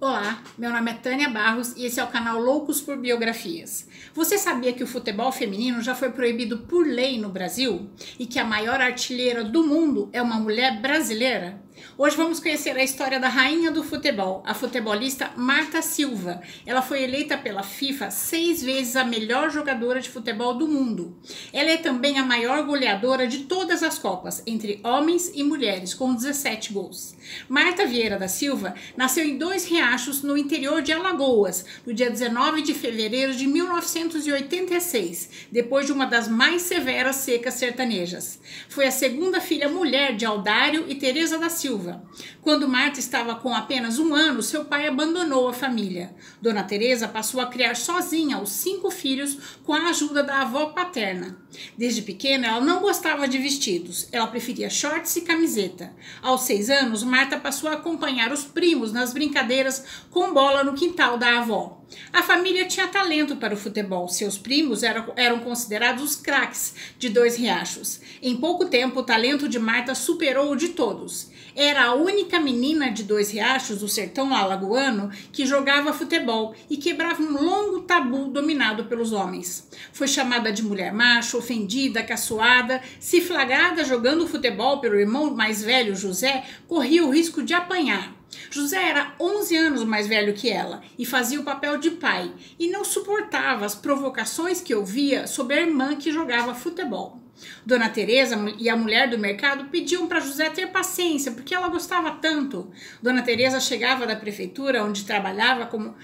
Olá, meu nome é Tânia Barros e esse é o canal Loucos por Biografias. Você sabia que o futebol feminino já foi proibido por lei no Brasil e que a maior artilheira do mundo é uma mulher brasileira? Hoje vamos conhecer a história da rainha do futebol, a futebolista Marta Silva. Ela foi eleita pela FIFA seis vezes a melhor jogadora de futebol do mundo. Ela é também a maior goleadora de todas as Copas, entre homens e mulheres, com 17 gols. Marta Vieira da Silva nasceu em Dois Riachos, no interior de Alagoas, no dia 19 de fevereiro de 1986, depois de uma das mais severas secas sertanejas. Foi a segunda filha mulher de Aldário e Teresa da Silva Silva. Quando Marta estava com apenas um ano, seu pai abandonou a família. Dona Teresa passou a criar sozinha os cinco filhos com a ajuda da avó paterna. Desde pequena, ela não gostava de vestidos. Ela preferia shorts e camiseta. Aos seis anos, Marta passou a acompanhar os primos nas brincadeiras com bola no quintal da avó. A família tinha talento para o futebol. Seus primos eram, eram considerados os craques de dois riachos. Em pouco tempo, o talento de Marta superou o de todos. Era a única menina de dois riachos do sertão alagoano que jogava futebol e quebrava um longo tabu dominado pelos homens. Foi chamada de mulher macho, ofendida, caçoada, se flagrada jogando futebol pelo irmão mais velho, José, corria o risco de apanhar. José era 11 anos mais velho que ela e fazia o papel de pai e não suportava as provocações que ouvia sobre a irmã que jogava futebol. Dona Teresa e a mulher do mercado pediam para José ter paciência, porque ela gostava tanto. Dona Teresa chegava da prefeitura, onde trabalhava como,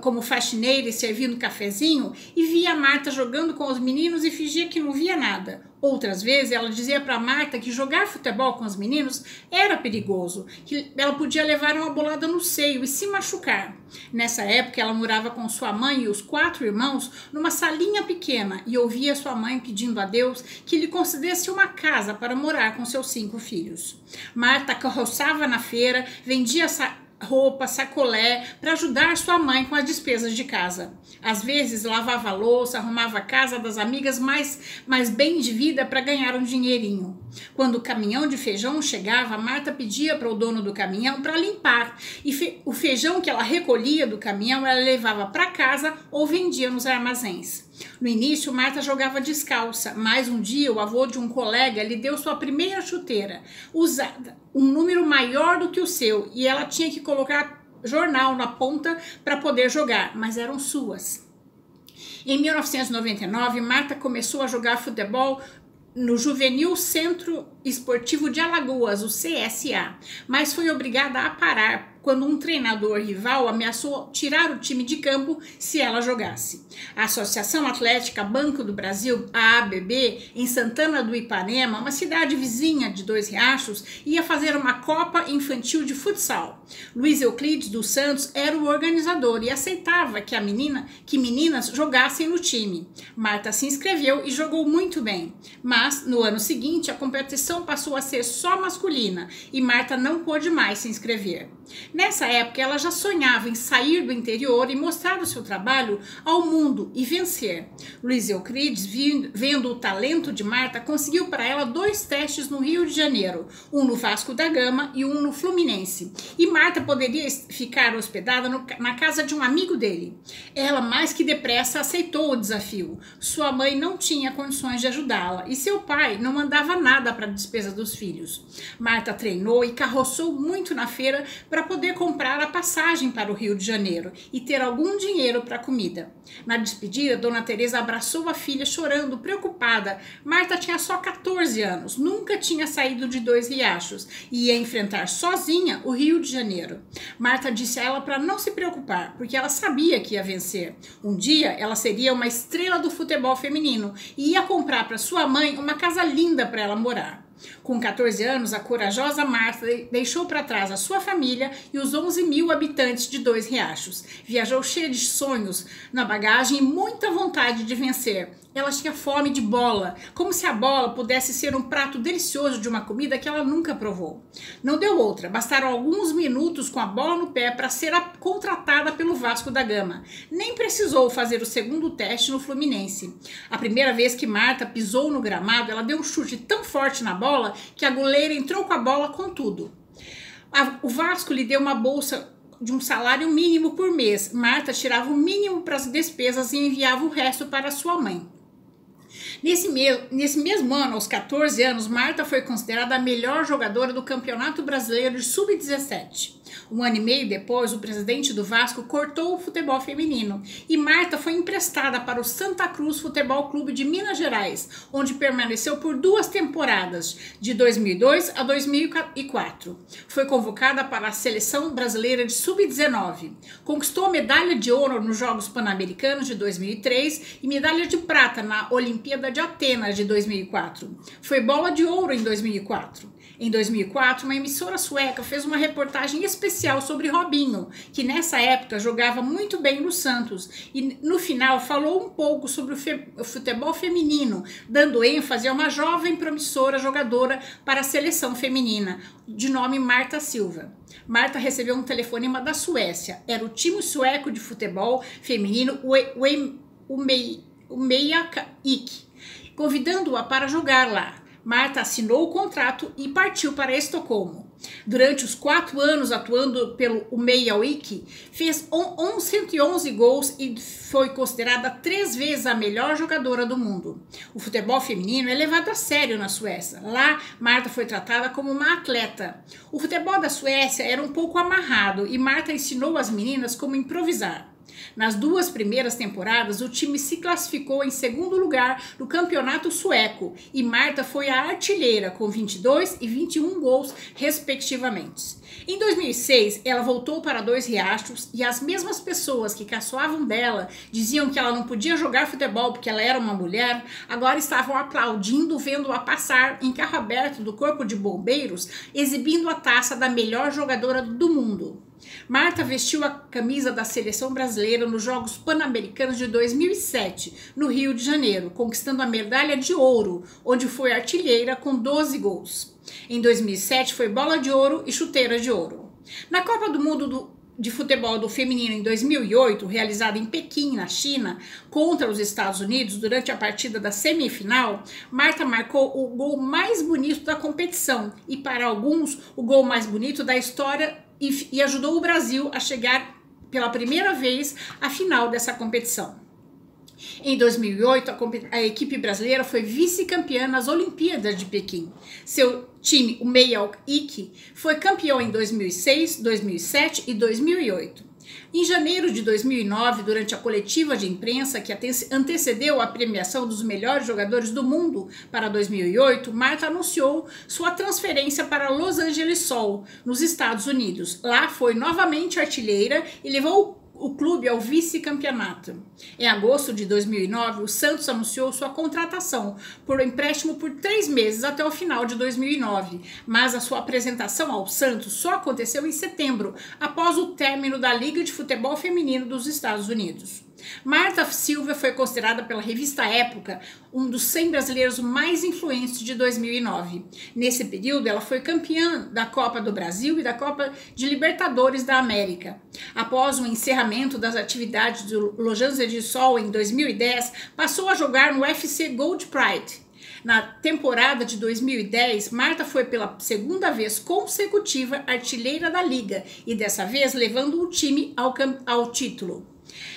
como faxineira e servindo cafezinho, e via Marta jogando com os meninos e fingia que não via nada. Outras vezes ela dizia para Marta que jogar futebol com os meninos era perigoso, que ela podia levar uma bolada no seio e se machucar. Nessa época ela morava com sua mãe e os quatro irmãos numa salinha pequena e ouvia sua mãe pedindo a Deus que lhe concedesse uma casa para morar com seus cinco filhos. Marta carroçava na feira, vendia roupa, sacolé para ajudar sua mãe com as despesas de casa. Às vezes lavava louça, arrumava a casa das amigas mais, mais bem de vida para ganhar um dinheirinho. Quando o caminhão de feijão chegava, Marta pedia para o dono do caminhão para limpar e fe, o feijão que ela recolhia do caminhão ela levava para casa ou vendia nos armazéns. No início, Marta jogava descalça, mas um dia o avô de um colega lhe deu sua primeira chuteira, usada, um número maior do que o seu, e ela tinha que colocar jornal na ponta para poder jogar, mas eram suas. Em 1999, Marta começou a jogar futebol no Juvenil Centro Esportivo de Alagoas, o CSA, mas foi obrigada a parar quando um treinador rival ameaçou tirar o time de campo se ela jogasse. A Associação Atlética Banco do Brasil, a ABB, em Santana do Ipanema, uma cidade vizinha de Dois Riachos, ia fazer uma Copa Infantil de Futsal. Luiz Euclides dos Santos era o organizador e aceitava que a menina, que meninas jogassem no time. Marta se inscreveu e jogou muito bem. Mas no ano seguinte a competição passou a ser só masculina e Marta não pôde mais se inscrever. Nessa época, ela já sonhava em sair do interior e mostrar o seu trabalho ao mundo e vencer. Luiz Euclides, vendo o talento de Marta, conseguiu para ela dois testes no Rio de Janeiro, um no Vasco da Gama e um no Fluminense. E Marta poderia ficar hospedada no, na casa de um amigo dele. Ela, mais que depressa, aceitou o desafio. Sua mãe não tinha condições de ajudá-la e seu pai não mandava nada para a despesa dos filhos. Marta treinou e carroçou muito na feira para poder comprar a passagem para o Rio de Janeiro e ter algum dinheiro para comida. Na despedida, Dona Teresa abraçou a filha chorando, preocupada. Marta tinha só 14 anos, nunca tinha saído de dois riachos e ia enfrentar sozinha o Rio de Janeiro. Marta disse a ela para não se preocupar, porque ela sabia que ia vencer. Um dia ela seria uma estrela do futebol feminino e ia comprar para sua mãe uma casa linda para ela morar. Com 14 anos, a corajosa Marta deixou para trás a sua família e os 11 mil habitantes de Dois Riachos. Viajou cheia de sonhos na bagagem e muita vontade de vencer ela tinha fome de bola, como se a bola pudesse ser um prato delicioso de uma comida que ela nunca provou. Não deu outra, bastaram alguns minutos com a bola no pé para ser contratada pelo Vasco da Gama. Nem precisou fazer o segundo teste no Fluminense. A primeira vez que Marta pisou no gramado, ela deu um chute tão forte na bola que a goleira entrou com a bola com tudo. o Vasco lhe deu uma bolsa de um salário mínimo por mês. Marta tirava o mínimo para as despesas e enviava o resto para sua mãe. Nesse, me nesse mesmo ano, aos 14 anos, Marta foi considerada a melhor jogadora do Campeonato Brasileiro de Sub-17. Um ano e meio depois, o presidente do Vasco cortou o futebol feminino e Marta foi emprestada para o Santa Cruz Futebol Clube de Minas Gerais, onde permaneceu por duas temporadas, de 2002 a 2004. Foi convocada para a seleção brasileira de sub-19. Conquistou medalha de ouro nos Jogos Pan-Americanos de 2003 e medalha de prata na Olimpíada de Atenas de 2004. Foi bola de ouro em 2004. Em 2004, uma emissora sueca fez uma reportagem especial sobre Robinho, que nessa época jogava muito bem no Santos, e no final falou um pouco sobre o, futebol feminino, dando ênfase a uma jovem promissora jogadora para a seleção feminina, de nome Marta Silva. Marta recebeu um telefonema da Suécia. Era o time sueco de futebol feminino, o, Meia Ik, convidando-a para jogar lá. Marta assinou o contrato e partiu para Estocolmo. Durante os quatro anos atuando pelo Meiawik, fez 111 gols e foi considerada três vezes a melhor jogadora do mundo. O futebol feminino é levado a sério na Suécia. Lá, Marta foi tratada como uma atleta. O futebol da Suécia era um pouco amarrado e Marta ensinou as meninas como improvisar. Nas duas primeiras temporadas, o time se classificou em segundo lugar no campeonato sueco e Marta foi a artilheira com 22 e 21 gols, respectivamente. Em 2006, ela voltou para Dois Riachos e as mesmas pessoas que caçoavam dela, diziam que ela não podia jogar futebol porque ela era uma mulher, agora estavam aplaudindo vendo-a passar em carro aberto do Corpo de Bombeiros, exibindo a taça da melhor jogadora do mundo. Marta vestiu a camisa da seleção brasileira nos Jogos Pan-Americanos de 2007, no Rio de Janeiro, conquistando a medalha de ouro, onde foi artilheira com 12 gols. Em 2007 foi bola de ouro e chuteira de ouro. Na Copa do Mundo do de futebol do feminino em 2008, realizada em Pequim, na China, contra os Estados Unidos, durante a partida da semifinal, Marta marcou o gol mais bonito da competição e, para alguns, o gol mais bonito da história e, e ajudou o Brasil a chegar pela primeira vez à final dessa competição. Em 2008, a, a equipe brasileira foi vice-campeã nas Olimpíadas de Pequim. Seu time, o Meiyao Iki, foi campeão em 2006, 2007 e 2008. Em janeiro de 2009, durante a coletiva de imprensa que antecedeu a premiação dos melhores jogadores do mundo para 2008, Marta anunciou sua transferência para Los Angeles Sol, nos Estados Unidos. Lá foi novamente artilheira e levou o clube ao vice-campeonato. Em agosto de 2009, o Santos anunciou sua contratação por empréstimo por três meses até o final de 2009, mas a sua apresentação ao Santos só aconteceu em setembro, após o término da Liga de Futebol Feminino dos Estados Unidos. Marta Silva foi considerada pela revista Época um dos 100 brasileiros mais influentes de 2009. Nesse período, ela foi campeã da Copa do Brasil e da Copa de Libertadores da América. Após o encerramento das atividades do Los Angeles Sol em 2010, passou a jogar no UFC Gold Pride. Na temporada de 2010, Marta foi pela segunda vez consecutiva artilheira da liga e dessa vez levando o time ao, ao título.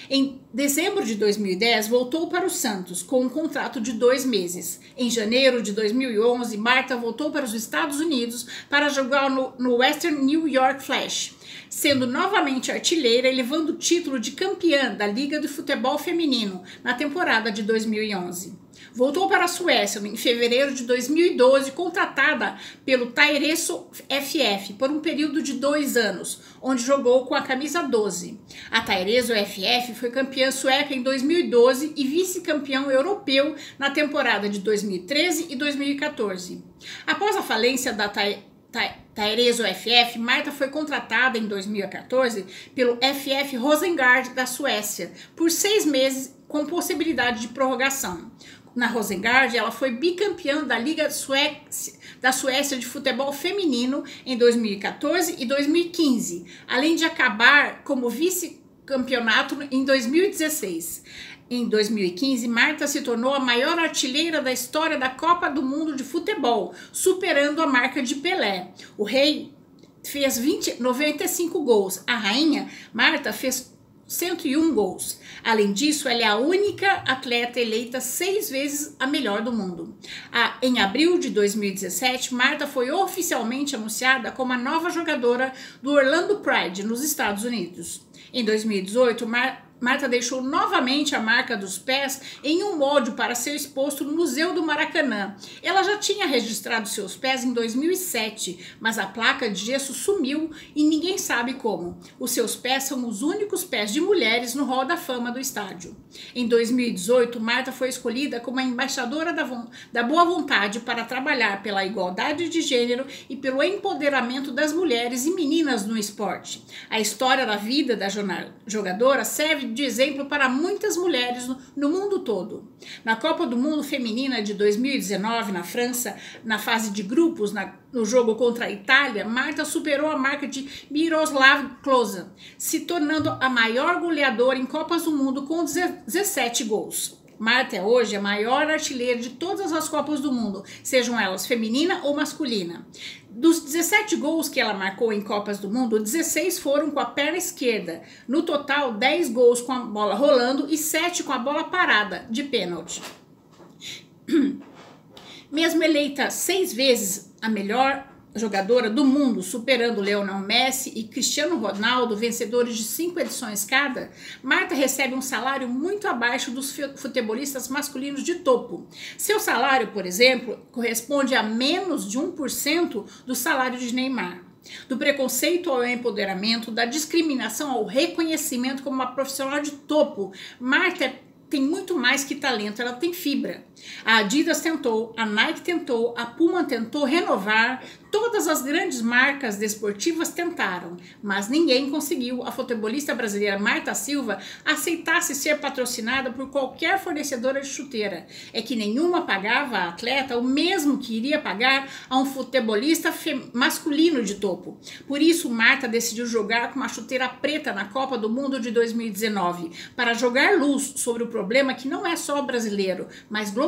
Em dezembro de 2010, voltou para o Santos com um contrato de dois meses. Em janeiro de 2011, Marta voltou para os Estados Unidos para jogar no, no Western New York Flash, sendo novamente artilheira e levando o título de campeã da Liga de Futebol Feminino na temporada de 2011. Voltou para a Suécia em fevereiro de 2012, contratada pelo Taireso FF por um período de dois anos, onde jogou com a camisa 12. A Taireso FF foi campeã sueca em 2012 e vice-campeão europeu na temporada de 2013 e 2014. Após a falência da Taireso FF, Marta foi contratada em 2014 pelo FF Rosengard da Suécia por seis meses com possibilidade de prorrogação na Rosengard, ela foi bicampeã da Liga da Suécia de futebol feminino em 2014 e 2015, além de acabar como vice-campeonato em 2016. Em 2015, Marta se tornou a maior artilheira da história da Copa do Mundo de Futebol, superando a marca de Pelé. O rei fez 20, 95 gols. A rainha Marta fez 101 gols. Além disso, ela é a única atleta eleita seis vezes a melhor do mundo. A, em abril de 2017, Marta foi oficialmente anunciada como a nova jogadora do Orlando Pride, nos Estados Unidos. Em 2018, Mar Marta deixou novamente a marca dos pés em um molde para ser exposto no Museu do Maracanã. Ela já tinha registrado seus pés em 2007, mas a placa de gesso sumiu e ninguém sabe como. Os seus pés são os únicos pés de mulheres no Hall da Fama do estádio. Em 2018, Marta foi escolhida como a embaixadora da, da boa vontade para trabalhar pela igualdade de gênero e pelo empoderamento das mulheres e meninas no esporte. A história da vida da jogadora serve de exemplo para muitas mulheres no, no mundo todo. Na Copa do Mundo Feminina de 2019, na França, na fase de grupos, na, no jogo contra a Itália, Marta superou a marca de Miroslav Klose, se tornando a maior goleadora em Copas do Mundo com 17 gols. Marta é hoje a maior artilheira de todas as Copas do Mundo, sejam elas feminina ou masculina. Dos 17 gols que ela marcou em Copas do Mundo, 16 foram com a perna esquerda. No total, 10 gols com a bola rolando e 7 com a bola parada, de pênalti. Mesmo eleita seis vezes a melhor jogadora do mundo, superando Leonel Messi e Cristiano Ronaldo, vencedores de cinco edições cada, Marta recebe um salário muito abaixo dos futebolistas masculinos de topo. Seu salário, por exemplo, corresponde a menos de 1% do salário de Neymar. Do preconceito ao empoderamento, da discriminação ao reconhecimento como uma profissional de topo, Marta tem muito mais que talento, ela tem fibra. A Adidas tentou, a Nike tentou, a Puma tentou renovar, Todas as grandes marcas desportivas tentaram, mas ninguém conseguiu a futebolista brasileira Marta Silva aceitasse ser patrocinada por qualquer fornecedora de chuteira. É que nenhuma pagava a atleta o mesmo que iria pagar a um futebolista masculino de topo. Por isso, Marta decidiu jogar com uma chuteira preta na Copa do Mundo de 2019, para jogar luz sobre o problema que não é só brasileiro, mas global.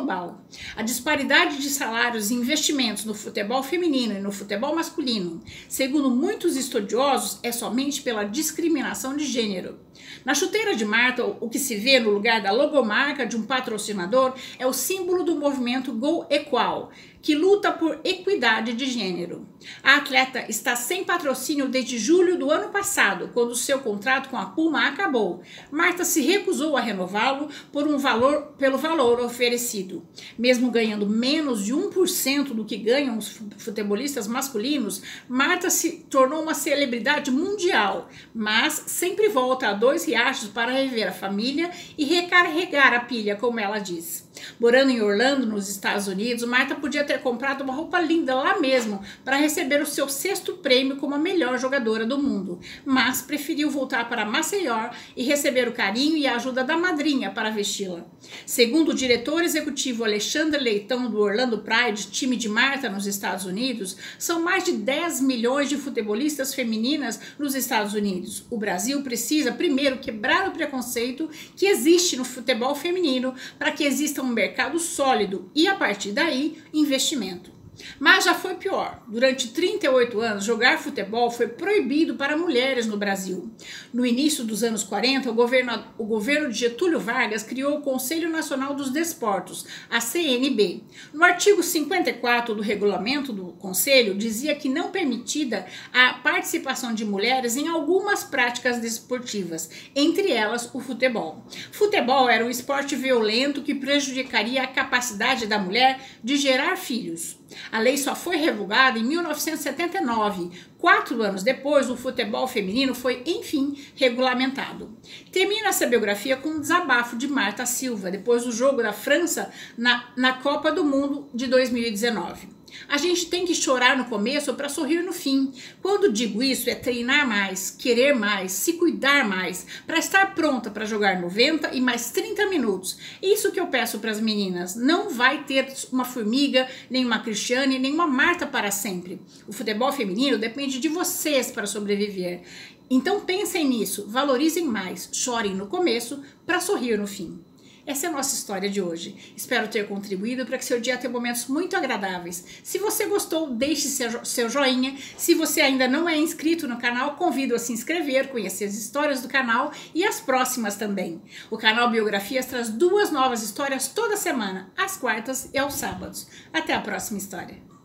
A disparidade de salários e investimentos no futebol feminino e no futebol masculino, segundo muitos estudiosos, é somente pela discriminação de gênero. Na chuteira de Marta, o que se vê no lugar da logomarca de um patrocinador é o símbolo do movimento Go Equal, que luta por equidade de gênero. A atleta está sem patrocínio desde julho do ano passado, quando seu contrato com a Puma acabou. Marta se recusou a renová-lo por um valor pelo valor oferecido. Mesmo ganhando menos de 1% do que ganham os futebolistas masculinos, Marta se tornou uma celebridade mundial, mas sempre volta a dois riachos para rever a família e recarregar a pilha, como ela diz. Morando em Orlando, nos Estados Unidos, Marta podia ter comprado uma roupa linda lá mesmo para receber o seu sexto prêmio como a melhor jogadora do mundo, mas preferiu voltar para Maceió e receber o carinho e a ajuda da madrinha para vesti-la. Segundo o diretor executivo Alexandre Leitão do Orlando Pride, time de Marta nos Estados Unidos, são mais de 10 milhões de futebolistas femininas nos Estados Unidos. O Brasil precisa primeiro quebrar o preconceito que existe no futebol feminino para que exista um mercado sólido e, a partir daí, investimento. Mas já foi pior. Durante 38 anos, jogar futebol foi proibido para mulheres no Brasil. No início dos anos 40, o governo, o governo de Getúlio Vargas criou o Conselho Nacional dos Desportos, a CNB. No artigo 54 do regulamento do Conselho, dizia que não permitida a participação de mulheres em algumas práticas desportivas, entre elas o futebol. Futebol era um esporte violento que prejudicaria a capacidade da mulher de gerar filhos. A lei só foi revogada em 1979. Quatro anos depois, o futebol feminino foi, enfim, regulamentado. Termina essa biografia com um desabafo de Marta Silva, depois do jogo da França na, na Copa do Mundo de 2019. A gente tem que chorar no começo para sorrir no fim. Quando digo isso, é treinar mais, querer mais, se cuidar mais, para estar pronta para jogar 90 e mais 30 minutos. Isso que eu peço para as meninas. Não vai ter uma formiga, nem uma Cristiane, nem uma Marta para sempre. O futebol feminino depende de vocês para sobreviver. Então pensem nisso, valorizem mais, chorem no começo para sorrir no fim. Essa é a nossa história de hoje. Espero ter contribuído para que seu dia tenha momentos muito agradáveis. Se você gostou, deixe seu, joinha. Se você ainda não é inscrito no canal, convido a se inscrever, conhecer as histórias do canal e as próximas também. O canal Biografias traz duas novas histórias toda semana, às quartas e aos sábados. Até a próxima história.